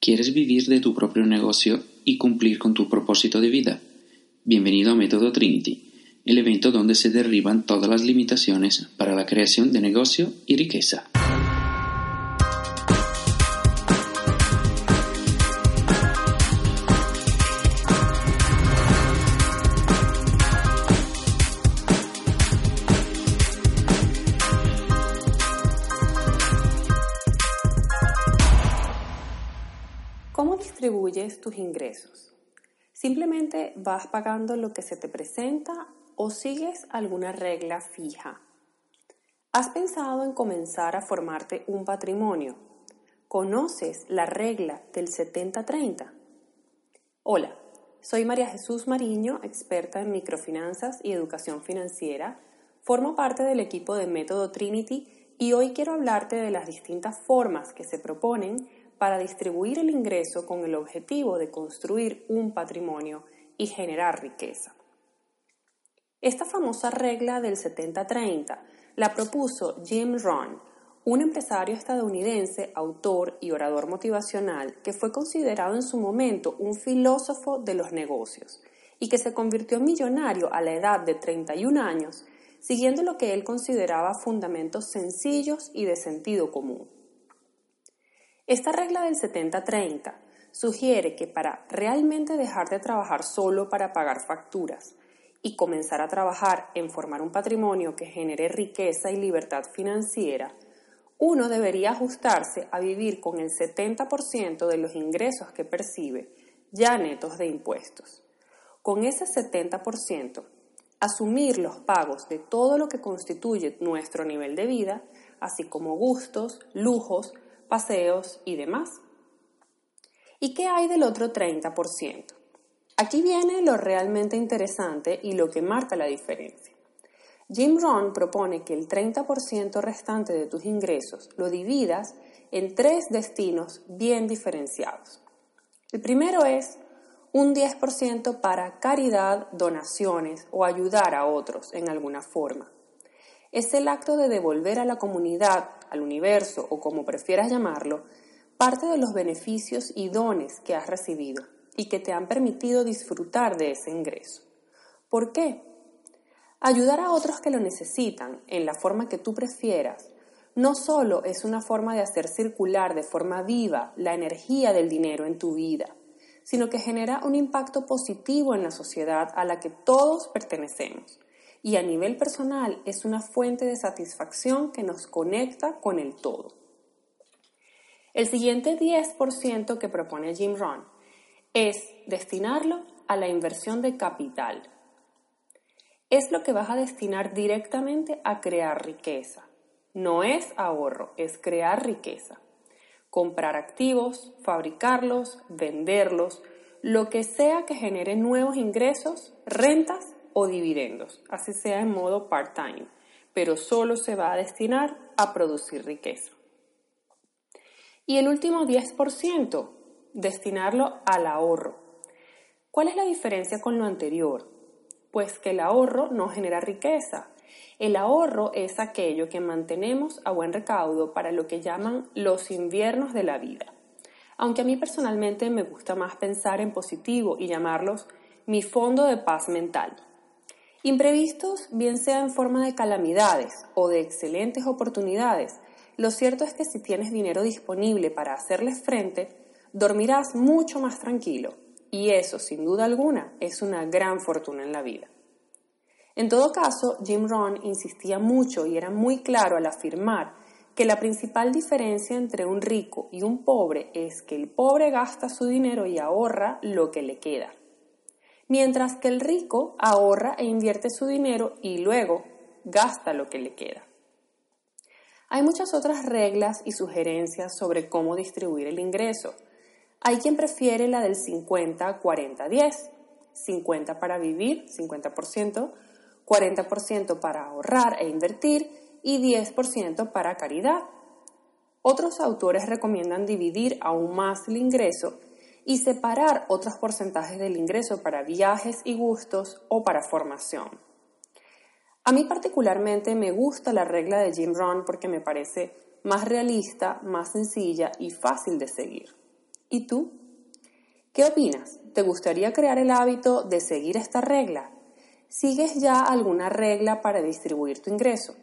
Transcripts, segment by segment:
¿Quieres vivir de tu propio negocio y cumplir con tu propósito de vida? Bienvenido a Método Trinity, el evento donde se derriban todas las limitaciones para la creación de negocio y riqueza. Distribuyes tus ingresos? ¿Simplemente vas pagando lo que se te presenta o sigues alguna regla fija? ¿Has pensado en comenzar a formarte un patrimonio? ¿Conoces la regla del 70-30? Hola, soy María Jesús Mariño, experta en microfinanzas y educación financiera. Formo parte del equipo de Método Trinity y hoy quiero hablarte de las distintas formas que se proponen para distribuir el ingreso con el objetivo de construir un patrimonio y generar riqueza. Esta famosa regla del 70-30 la propuso Jim Rohn, un empresario estadounidense, autor y orador motivacional que fue considerado en su momento un filósofo de los negocios y que se convirtió en millonario a la edad de 31 años, siguiendo lo que él consideraba fundamentos sencillos y de sentido común. Esta regla del 70-30 sugiere que para realmente dejar de trabajar solo para pagar facturas y comenzar a trabajar en formar un patrimonio que genere riqueza y libertad financiera, uno debería ajustarse a vivir con el 70% de los ingresos que percibe, ya netos de impuestos. Con ese 70%, asumir los pagos de todo lo que constituye nuestro nivel de vida, así como gustos, lujos, paseos y demás. ¿Y qué hay del otro 30%? Aquí viene lo realmente interesante y lo que marca la diferencia. Jim Rohn propone que el 30% restante de tus ingresos lo dividas en tres destinos bien diferenciados. El primero es un 10% para caridad, donaciones o ayudar a otros en alguna forma. Es el acto de devolver a la comunidad al universo o como prefieras llamarlo, parte de los beneficios y dones que has recibido y que te han permitido disfrutar de ese ingreso. ¿Por qué? Ayudar a otros que lo necesitan en la forma que tú prefieras no solo es una forma de hacer circular de forma viva la energía del dinero en tu vida, sino que genera un impacto positivo en la sociedad a la que todos pertenecemos y a nivel personal es una fuente de satisfacción que nos conecta con el todo. El siguiente 10% que propone Jim Rohn es destinarlo a la inversión de capital. Es lo que vas a destinar directamente a crear riqueza. No es ahorro, es crear riqueza. Comprar activos, fabricarlos, venderlos, lo que sea que genere nuevos ingresos, rentas o dividendos, así sea en modo part-time, pero solo se va a destinar a producir riqueza. Y el último 10%, destinarlo al ahorro. ¿Cuál es la diferencia con lo anterior? Pues que el ahorro no genera riqueza. El ahorro es aquello que mantenemos a buen recaudo para lo que llaman los inviernos de la vida. Aunque a mí personalmente me gusta más pensar en positivo y llamarlos mi fondo de paz mental. Imprevistos, bien sea en forma de calamidades o de excelentes oportunidades, lo cierto es que si tienes dinero disponible para hacerles frente, dormirás mucho más tranquilo. Y eso, sin duda alguna, es una gran fortuna en la vida. En todo caso, Jim Rohn insistía mucho y era muy claro al afirmar que la principal diferencia entre un rico y un pobre es que el pobre gasta su dinero y ahorra lo que le queda mientras que el rico ahorra e invierte su dinero y luego gasta lo que le queda. Hay muchas otras reglas y sugerencias sobre cómo distribuir el ingreso. Hay quien prefiere la del 50-40-10. 50 para vivir, 50%, 40% para ahorrar e invertir y 10% para caridad. Otros autores recomiendan dividir aún más el ingreso y separar otros porcentajes del ingreso para viajes y gustos o para formación. A mí particularmente me gusta la regla de Jim Rohn porque me parece más realista, más sencilla y fácil de seguir. ¿Y tú? ¿Qué opinas? ¿Te gustaría crear el hábito de seguir esta regla? ¿Sigues ya alguna regla para distribuir tu ingreso?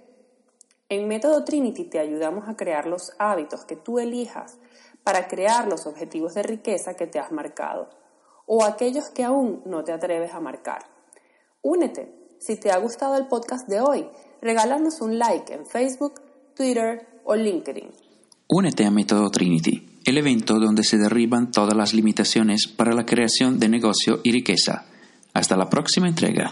En Método Trinity te ayudamos a crear los hábitos que tú elijas para crear los objetivos de riqueza que te has marcado o aquellos que aún no te atreves a marcar. Únete. Si te ha gustado el podcast de hoy, regálanos un like en Facebook, Twitter o LinkedIn. Únete a Método Trinity, el evento donde se derriban todas las limitaciones para la creación de negocio y riqueza. Hasta la próxima entrega.